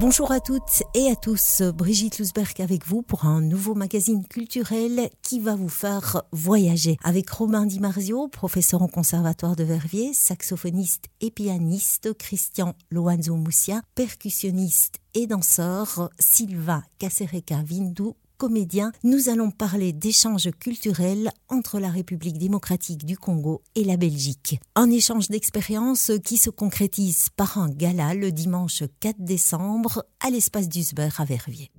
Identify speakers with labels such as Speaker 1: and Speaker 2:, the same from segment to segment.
Speaker 1: Bonjour à toutes et à tous, Brigitte Lusberg avec vous pour un nouveau magazine culturel qui va vous faire voyager. Avec Romain Di Marzio, professeur au conservatoire de Verviers, saxophoniste et pianiste, Christian Loanzo Moussia, percussionniste et danseur, Sylvain Casereca Vindou, comédien, nous allons parler d'échanges culturels entre la République démocratique du Congo et la Belgique. Un échange d'expériences qui se concrétise par un gala le dimanche 4 décembre à l'espace d'Usber à Verviers.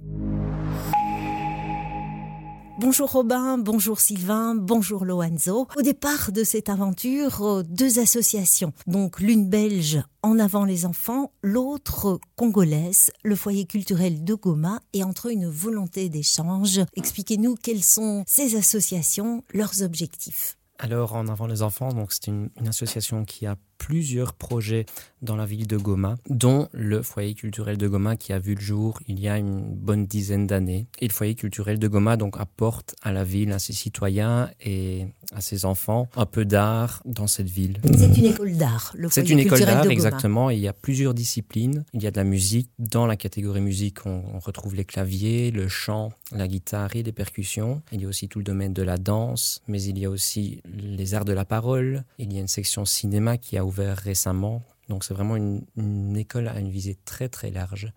Speaker 1: Bonjour Robin, bonjour Sylvain, bonjour Loanzo. Au départ de cette aventure, euh, deux associations, donc l'une belge en avant les enfants, l'autre congolaise, le foyer culturel de Goma, et entre une volonté d'échange. Expliquez-nous quelles sont ces associations, leurs objectifs.
Speaker 2: Alors, En avant les enfants, donc c'est une association qui a plusieurs projets dans la ville de Goma, dont le foyer culturel de Goma qui a vu le jour il y a une bonne dizaine d'années. Et le foyer culturel de Goma donc apporte à la ville, à ses citoyens et à ses enfants un peu d'art dans cette ville.
Speaker 1: C'est une école d'art, le
Speaker 2: C'est une école d'art, exactement. il y a plusieurs disciplines. Il y a de la musique. Dans la catégorie musique, on, on retrouve les claviers, le chant, la guitare et les percussions. Il y a aussi tout le domaine de la danse, mais il y a aussi les arts de la parole. Il y a une section cinéma qui a ouvert récemment. Donc c'est vraiment une, école à une visée très très large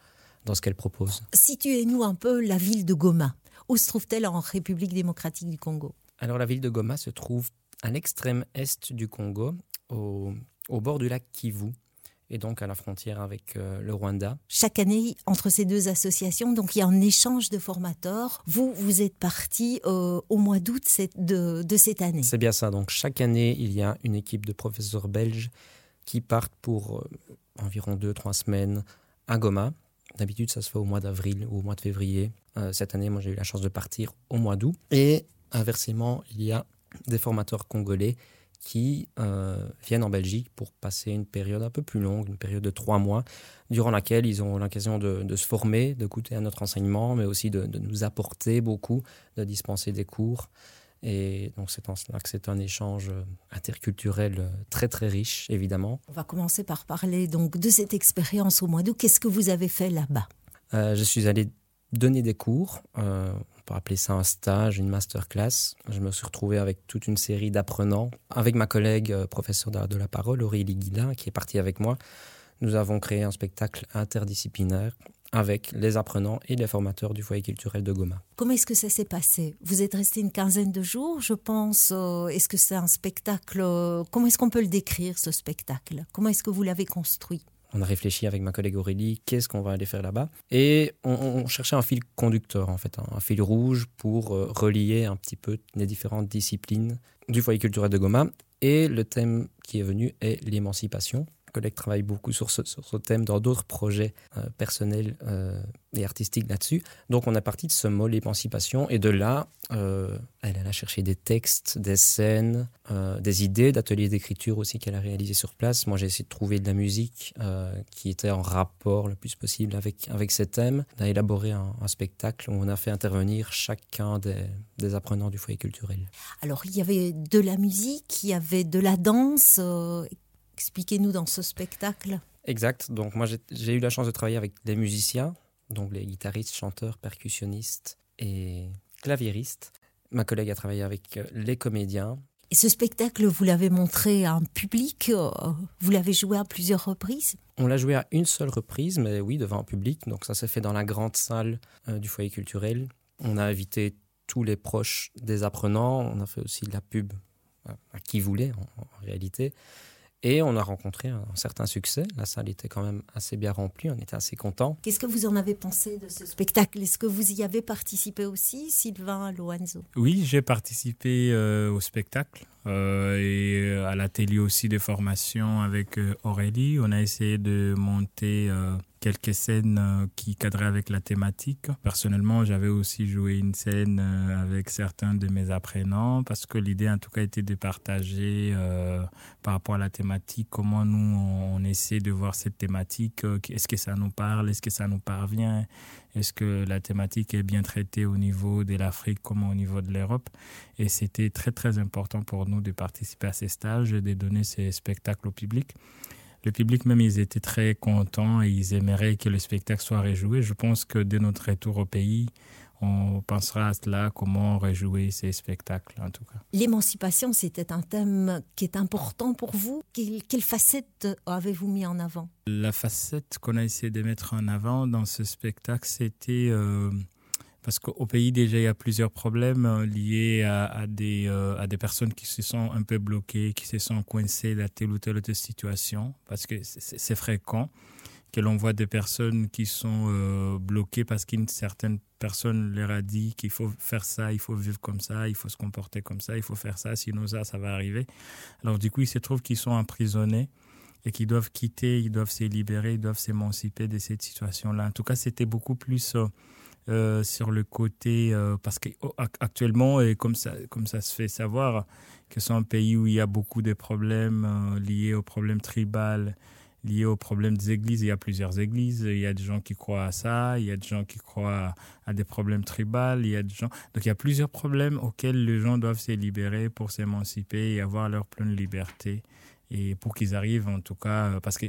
Speaker 2: dans ce qu'elle propose.
Speaker 1: Situez-nous un peu la ville de Goma. Où se trouve-t-elle en République démocratique du Congo?
Speaker 2: Alors la ville de Goma se trouve à l'extrême est du Congo, au, au bord du lac Kivu et donc à la frontière avec euh, le Rwanda.
Speaker 1: Chaque année, entre ces deux associations, donc il y a un échange de formateurs. Vous, vous êtes parti euh, au mois d'août de, de, cette année.
Speaker 2: C'est bien ça. Donc chaque année, il y a une équipe de professeurs belges qui partent pour euh, environ deux, trois semaines à Goma. D'habitude, ça se fait au mois d'avril ou au mois de février. cette année, moi, j'ai eu la chance de partir au mois d'août. Et inversement, il y a des formateurs congolais qui euh, viennent en Belgique pour passer une période un peu plus longue, une période de trois mois, durant laquelle ils ont l'occasion de, se former, de goûter à notre enseignement, mais aussi de, nous apporter beaucoup, de dispenser des cours. Et donc c'est en cela que c'est un échange interculturel très très riche, évidemment.
Speaker 1: On va commencer par parler donc de cette expérience au mois d'août. Qu'est-ce que vous avez fait là-bas?
Speaker 2: Euh, Je suis allé donner des cours. Euh, peut appeler ça un stage, une masterclass. Je me suis retrouvé avec toute une série d'apprenants. Avec ma collègue euh, professeure d'art de la parole, Aurélie Guilin, qui est partie avec moi, nous avons créé un spectacle interdisciplinaire avec les apprenants et les formateurs du foyer culturel de Goma.
Speaker 1: Comment est-ce que ça s'est passé? Vous êtes resté une quinzaine de jours, je pense. Euh, est-ce que c'est un spectacle euh, Comment est-ce qu'on peut le décrire, ce spectacle? Comment est-ce que vous l'avez construit?
Speaker 2: On a réfléchi avec ma collègue Aurélie, qu'est-ce qu'on va aller faire là-bas Et on, cherchait un fil conducteur, en fait, un, fil rouge pour euh, relier un petit peu les différentes disciplines du foyer culturel de Goma. Et le thème qui est venu est l'émancipation collègue travaille beaucoup sur ce, sur ce thème dans d'autres projets euh, personnels euh, et artistiques là-dessus. Donc on a parti de ce mot, l'émancipation, et de là, euh, elle, a cherché des textes, des scènes, des idées d'ateliers d'écriture aussi qu'elle a réalisé sur place. Moi j'ai essayé de trouver de la musique qui était en rapport le plus possible avec, avec ces thèmes. On a élaboré un, spectacle où on a fait intervenir chacun des, des, apprenants du foyer culturel.
Speaker 1: Alors il y avait de la musique, il y avait de la danse. Expliquez-nous dans ce spectacle.
Speaker 2: Exact. Donc moi j'ai eu la chance de travailler avec des musiciens, donc les guitaristes, chanteurs, percussionnistes et claviéristes. Ma collègue a travaillé avec euh, les comédiens.
Speaker 1: Et ce spectacle, vous l'avez montré à un public euh, Vous l'avez joué à plusieurs reprises?
Speaker 2: On l'a joué à une seule reprise, mais oui, devant un public. Donc ça s'est fait dans la grande salle euh, du foyer culturel. On a invité tous les proches des apprenants. On a fait aussi de la pub à qui voulait en réalité. Et on a rencontré un, certain succès. La salle était quand même assez bien remplie, on était assez contents.
Speaker 1: Qu'est-ce que vous en avez pensé de ce spectacle? Est-ce que vous y avez participé aussi, Sylvain Loanzo?
Speaker 3: Oui, j'ai participé euh, au spectacle. Euh, et euh, à l'atelier aussi de formation avec Aurélie, on a essayé de monter quelques scènes euh, qui cadraient avec la thématique. Personnellement, j'avais aussi joué une scène euh, avec certains de mes apprenants parce que l'idée en tout cas était de partager euh, par rapport à la thématique comment nous on, essaie de voir cette thématique. Est-ce que ça nous parle Est-ce que ça nous parvient Est-ce que la thématique est bien traitée au niveau de l'Afrique comme au niveau de l'Europe Et c'était très très important pour nous de participer à ces stages et de donner ces spectacles au public. Le public même, ils étaient très contents et ils aimeraient que le spectacle soit rejoué. Je pense que dès notre retour au pays, on pensera à cela, comment rejouer ces spectacles en tout cas.
Speaker 1: L'émancipation, c'était un thème qui est important pour vous. Quelle, quelle facette avez-vous mis en avant?
Speaker 3: La facette qu'on a essayé de mettre en avant dans ce spectacle, c'était... Euh, parce qu'au pays, déjà, il y a plusieurs problèmes euh, liés à, des, euh, à des personnes qui se sont un peu bloquées, qui se sont coincées dans telle ou telle autre situation, parce que c'est fréquent que l'on voit des personnes qui sont euh, bloquées parce qu'une certaine personne leur a dit qu'il faut faire ça, il faut vivre comme ça, il faut se comporter comme ça, il faut faire ça, sinon ça, ça va arriver. Alors du coup, il se trouve qu'ils sont emprisonnés et qu'ils doivent quitter, ils doivent se libérer, ils doivent s'émanciper de cette situation-là. En tout cas, c'était beaucoup plus sur le côté, euh, parce qu'actuellement, et comme ça, comme ça se fait savoir, que c'est un pays où il y a beaucoup de problèmes liés aux problèmes tribaux, lié au problème des églises. Il y a plusieurs églises. Il y a des gens qui croient à ça. Il y a des gens qui croient à des problèmes tribaux. Il y a des gens. Donc il y a plusieurs problèmes auxquels les gens doivent se libérer pour s'émanciper et avoir leur pleine liberté. Et pour qu'ils arrivent, en tout cas, parce que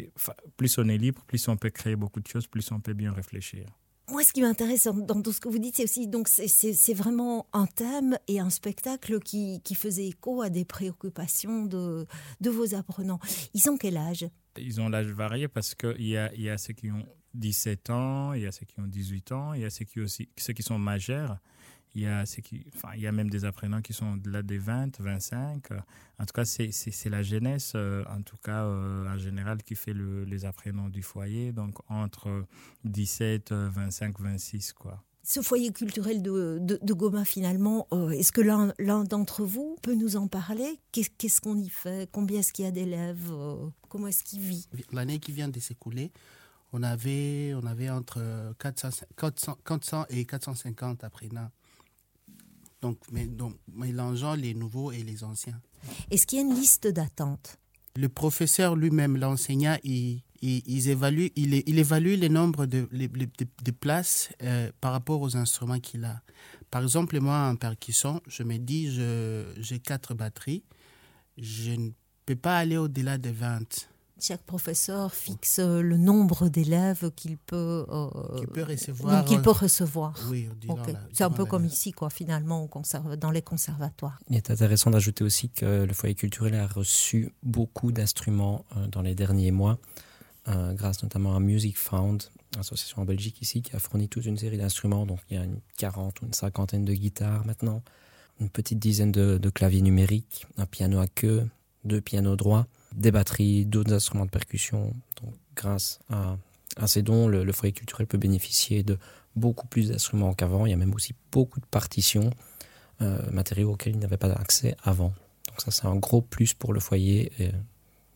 Speaker 3: plus on est libre, plus on peut créer beaucoup de choses, plus on peut bien réfléchir.
Speaker 1: Moi, ce qui m'intéresse dans, tout ce que vous dites, c'est aussi donc c'est vraiment un thème et un spectacle qui, qui faisait écho à des préoccupations de, de vos apprenants. Ils ont quel âge?
Speaker 3: Ils ont l'âge varié parce qu'il y a, y a ceux qui ont 17 ans, il y a ceux qui ont 18 ans, il y a ceux qui, aussi, ceux qui sont majeurs. Il y, a qui, enfin, il y a même des apprenants qui sont de là des 20, 25. En tout cas, c'est la jeunesse, euh, en tout cas, euh, en général, qui fait le, les apprenants du foyer. Donc, entre 17, 25, 26, quoi.
Speaker 1: Ce foyer culturel de, de, Goma, finalement, euh, est-ce que l'un d'entre vous peut nous en parler? Qu'est-ce qu'on y fait? Combien est-ce qu'il y a d'élèves Comment est-ce qu'il vit?
Speaker 4: L'année qui vient de s'écouler, on avait, on avait entre 400, 400, 400 et 450 apprenants donc, mais, donc, mélangeant les nouveaux et les anciens.
Speaker 1: Est-ce qu'il y a une liste d'attente
Speaker 4: Le professeur lui-même, l'enseignant, il, il, évalue, il, il, évalue les nombres de, de, places euh, par rapport aux instruments qu'il a. Par exemple, moi, en percussion, je me dis, j'ai quatre batteries. Je ne peux pas aller au-delà de 20
Speaker 1: chaque professeur fixe euh, le nombre d'élèves qu'il peut,
Speaker 4: euh, peut recevoir.
Speaker 1: qu'il peut recevoir.
Speaker 4: Oui,
Speaker 1: c'est un peu comme ici, quoi, finalement, dans les conservatoires.
Speaker 2: Il est intéressant d'ajouter aussi que le foyer culturel a reçu beaucoup d'instruments euh, dans les derniers mois, grâce notamment à Music Found, association en Belgique ici, qui a fourni toute une série d'instruments. Donc il y a une quarante ou une cinquantaine de guitares maintenant, une petite dizaine de, de claviers numériques, un piano à queue, deux pianos droits des batteries, d'autres instruments de percussion. Donc, grâce à, ces dons, le, foyer culturel peut bénéficier de beaucoup plus d'instruments qu'avant. Il y a même aussi beaucoup de partitions, euh, matériaux auxquels il n'avait pas accès avant. Donc ça, c'est un gros plus pour le foyer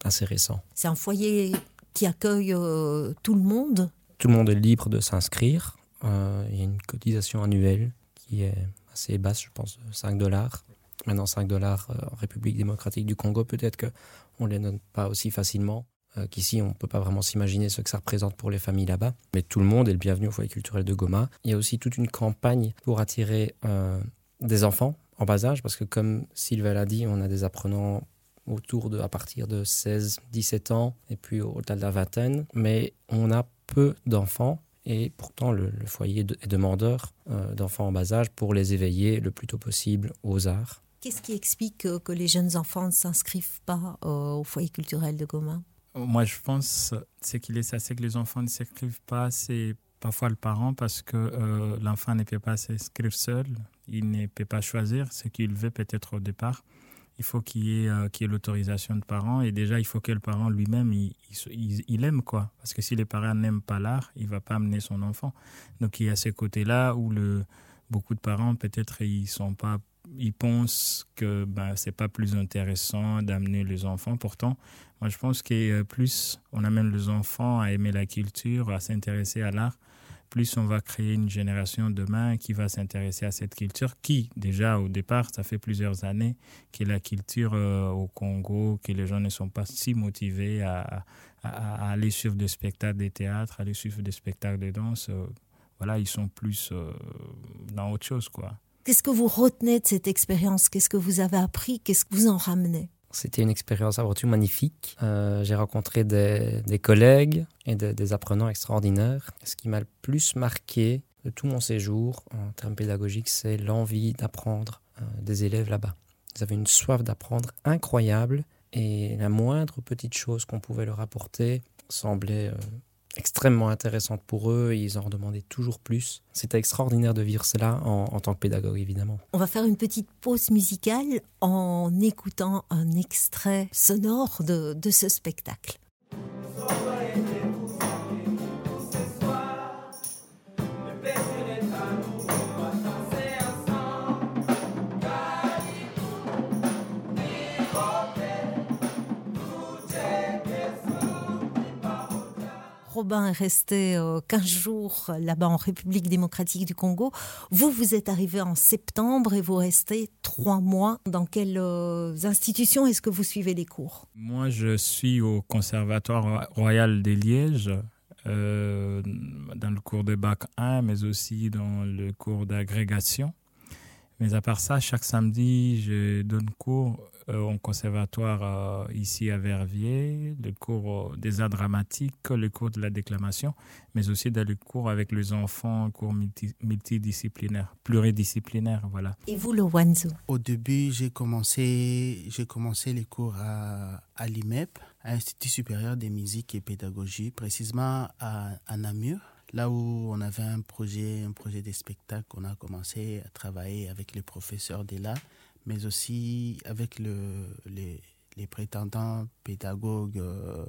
Speaker 2: assez récent.
Speaker 1: C'est un foyer qui accueille euh, tout le monde?
Speaker 2: Tout le monde est libre de s'inscrire. Euh, il y a une cotisation annuelle qui est assez basse, je pense, 5 dollars. Maintenant, 5 dollars en République démocratique du Congo, peut-être que on les donne pas aussi facilement. Euh, qu'ici, on ne peut pas vraiment s'imaginer ce que ça représente pour les familles là-bas. Mais tout le monde est le bienvenu au foyer culturel de Goma. Il y a aussi toute une campagne pour attirer euh, des enfants en bas âge, parce que comme Sylvain l'a dit, on a des apprenants autour de, à partir de 16, 17 ans, et puis au-delà de la vingtaine. Mais on a peu d'enfants et pourtant le, foyer est demandeur euh, d'enfants en bas âge pour les éveiller le plus tôt possible aux arts.
Speaker 1: Qu'est-ce qui explique que les jeunes enfants ne s'inscrivent pas euh, au foyer culturel de Goma?
Speaker 3: Moi, je pense ce qu'il est assez que les enfants ne s'inscrivent pas, c'est parfois le parent parce que euh, l'enfant ne peut pas s'inscrire seul, il ne peut pas choisir ce qu'il veut peut-être au départ. Il faut qu'il y ait, euh, l'autorisation de parents et déjà il faut que le parent lui-même il, il, aime quoi parce que si les parents n'aiment pas l'art, il va pas amener son enfant. Donc il y a ce côté-là où le beaucoup de parents peut-être ils sont pas ils pensent que ben, c'est pas plus intéressant d'amener les enfants. Pourtant, moi, je pense que euh, plus on amène les enfants à aimer la culture, à s'intéresser à l'art, plus on va créer une génération demain qui va s'intéresser à cette culture, qui déjà au départ, ça fait plusieurs années que la culture euh, au Congo, que les gens ne sont pas si motivés à, à, aller suivre des spectacles de théâtre, aller suivre des spectacles de danse. Euh, voilà, ils sont plus dans autre chose, quoi.
Speaker 1: Qu'est-ce que vous retenez de cette expérience? Qu'est-ce que vous avez appris? Qu'est-ce que vous en ramenez?
Speaker 2: C'était une expérience avant tout magnifique. Euh, j'ai rencontré des, collègues et des apprenants extraordinaires. Ce qui m'a le plus marqué de tout mon séjour en termes pédagogiques, c'est l'envie d'apprendre euh, des élèves là-bas. Ils avaient une soif d'apprendre incroyable et la moindre petite chose qu'on pouvait leur apporter semblait euh, extrêmement intéressante pour eux et ils en demandaient toujours plus. C'était extraordinaire de vivre cela en, tant que pédagogue, évidemment.
Speaker 1: On va faire une petite pause musicale en écoutant un extrait sonore de ce spectacle. Robin est resté 15 euh, jours là-bas en République démocratique du Congo. Vous, vous êtes arrivé en septembre et vous restez trois mois. Dans quelles euh, institutions est-ce que vous suivez les cours?
Speaker 3: Moi, je suis au Conservatoire royal des Lièges. Euh, dans le cours de bac 1, mais aussi dans le cours d'agrégation. Mais à part ça, chaque samedi, je donne cours euh, au conservatoire euh, ici à Verviers, le cours euh, des arts dramatiques, le cours de la déclamation, mais aussi dans le cours avec les enfants, cours multidisciplinaire, pluridisciplinaire, voilà.
Speaker 1: Et vous, le Wanzo
Speaker 4: Au début, j'ai commencé, j'ai commencé les cours à, à l'IMEP, à l'Institut supérieur des musiques et pédagogie, précisément à, à Namur là où on avait un projet, un projet de spectacle, on a commencé à travailler avec les professeurs de là mais aussi avec le, les, les prétendants pédagogues euh,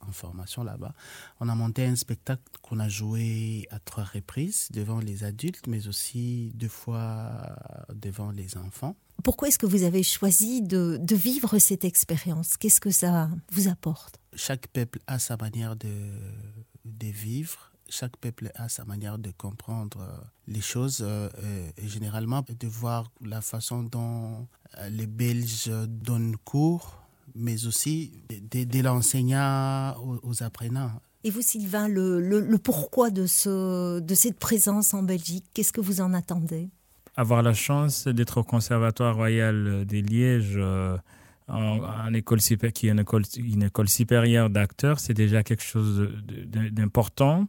Speaker 4: en formation là-bas. On a monté un spectacle qu'on a joué à trois reprises devant les adultes, mais aussi deux fois devant les enfants.
Speaker 1: Pourquoi est-ce que vous avez choisi de, de vivre cette expérience? Qu'est-ce que ça vous apporte?
Speaker 4: Chaque peuple a sa manière de, de vivre chaque peuple a sa manière de comprendre euh, les choses euh, et généralement de voir la façon dont euh, les Belges donnent cours, mais aussi de, l'enseignant aux, apprenants.
Speaker 1: Et vous, Sylvain, le, le, pourquoi de, ce, de cette présence en Belgique, qu'est-ce que vous en attendez?
Speaker 3: Avoir la chance d'être au Conservatoire royal des Liège. En, qui est une école supérieure d'acteurs, c'est déjà quelque chose d'important.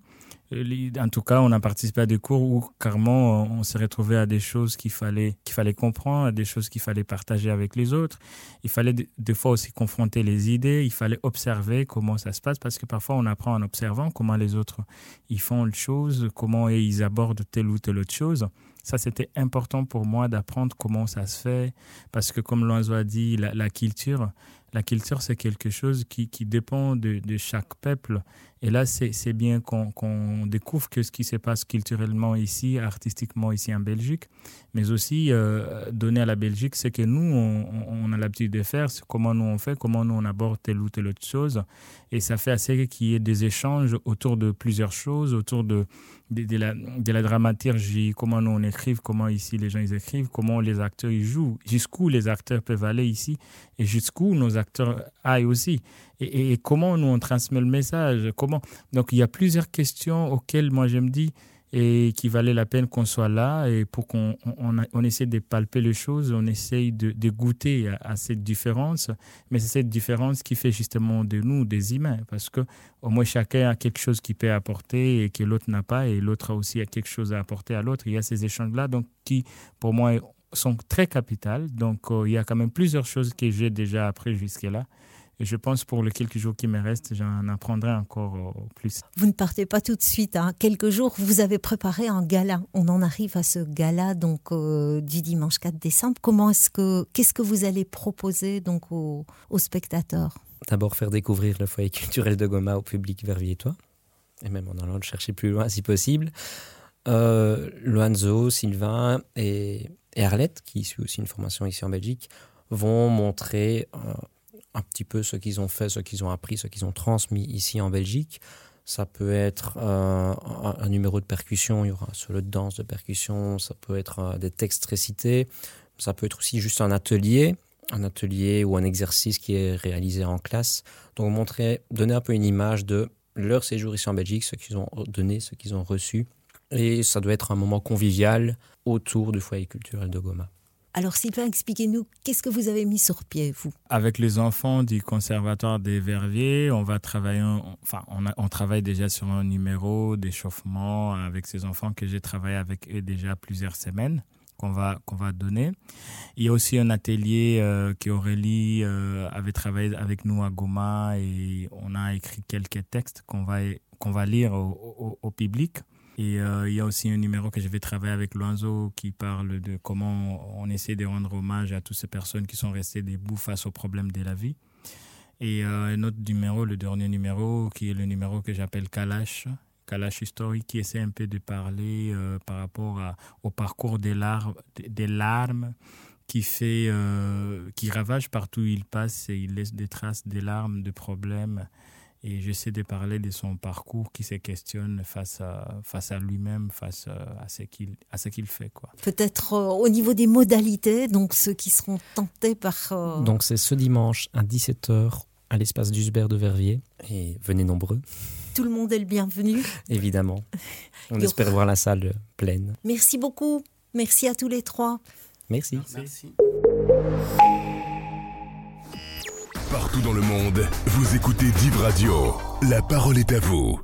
Speaker 3: Euh, en tout cas, on a participé à des cours où carrément on s'est retrouvé à des choses qu'il fallait, fallait comprendre, à des choses qu'il fallait partager avec les autres. Il fallait des fois aussi confronter les idées, il fallait observer comment ça se passe parce que parfois on apprend en observant comment les autres ils font les choses, comment ils abordent telle ou telle autre chose. Ça, c'était important pour moi d'apprendre comment ça se fait parce que comme Loiseau a dit, la culture, la culture, c'est quelque chose qui, qui dépend de, chaque peuple. Et là, c'est bien qu'on découvre que ce qui se passe culturellement ici, artistiquement ici en Belgique, mais aussi euh, donner à la Belgique ce que nous, on, a l'habitude de faire, comment nous on fait, comment nous on aborde telle ou telle autre chose. Et ça fait assez qu'il y ait des échanges autour de plusieurs choses, autour de, de la dramaturgie, comment nous on écrive, comment ici les gens ils écrivent, comment les acteurs ils jouent, jusqu'où les acteurs peuvent aller ici et jusqu'où nos acteurs aillent aussi. Et, et, comment nous on transmet le message, comment. Donc il y a plusieurs questions auxquelles moi je me dis, et qui valait la peine qu'on soit là et pour qu'on on, essaie de palper les choses, on essaye de, goûter à, cette différence, mais c'est cette différence qui fait justement de nous des humains, parce que au moins chacun a quelque chose qu'il peut apporter et que l'autre n'a pas, et l'autre a aussi quelque chose à apporter à l'autre. Il y a ces échanges-là, donc qui pour moi sont très capitales. Donc euh, il y a quand même plusieurs choses que j'ai déjà appris jusque-là. Et je pense pour les quelques jours qui me restent, j'en apprendrai encore euh, plus.
Speaker 1: Vous ne partez pas tout de suite. Hein. Quelques jours, vous avez préparé un gala. On en arrive à ce gala donc euh, du dimanche 4 décembre. Comment est-ce que qu'est-ce que vous allez proposer donc aux, spectateurs?
Speaker 2: D'abord faire découvrir le foyer culturel de Goma au public verviétois, et même en allant le chercher plus loin si possible. Euh, Loanzo, Sylvain et, Arlette, qui suit aussi une formation ici en Belgique, vont montrer euh, un petit peu ce qu'ils ont fait, ce qu'ils ont appris, ce qu'ils ont transmis ici en Belgique. Ça peut être euh, un, numéro de percussion, il y aura un solo de danse de percussion, ça peut être euh, des textes récités, ça peut être aussi juste un atelier, un atelier ou un exercice qui est réalisé en classe. Donc montrer, donner un peu une image de leur séjour ici en Belgique, ce qu'ils ont donné, ce qu'ils ont reçu. Et ça doit être un moment convivial autour du foyer culturel de Goma.
Speaker 1: Alors Sylvain, expliquez-nous, qu'est-ce que vous avez mis sur pied, vous?
Speaker 3: Avec les enfants du Conservatoire des Verviers, on va travailler, enfin, on, travaille déjà sur un numéro d'échauffement avec ces enfants que j'ai travaillé avec eux déjà plusieurs semaines qu'on va va donner. Il y a aussi un atelier euh, qu'Aurélie euh, avait travaillé avec nous à Goma et on a écrit quelques textes qu'on va qu'on va lire au, public. Et euh, il y a aussi un numéro que je vais travailler avec Loiseau qui parle de comment on essaie de rendre hommage à toutes ces personnes qui sont restées debout face aux problèmes de la vie. Et un autre numéro, le dernier numéro, qui est le numéro que j'appelle Kalash, Kalash historique qui essaie un peu de parler euh, par rapport au parcours des, larmes, des larmes qui fait euh, qui ravage partout où il passe et il laisse des traces des larmes de problèmes et j'essaie de parler de son parcours qui se questionne face à face à lui-même face à ce qu'il à ce qu'il fait quoi
Speaker 1: peut-être euh, au niveau des modalités donc ceux qui seront tentés par
Speaker 2: donc c'est ce dimanche à 17h à l'espace d'Usbert de Verviers et venez nombreux
Speaker 1: tout le monde est le bienvenu.
Speaker 2: Évidemment. On espère voir la salle pleine.
Speaker 1: Merci beaucoup. Merci à tous les trois.
Speaker 2: Merci.
Speaker 4: Merci.
Speaker 5: Partout dans le monde, vous écoutez Div Radio. La parole est à vous.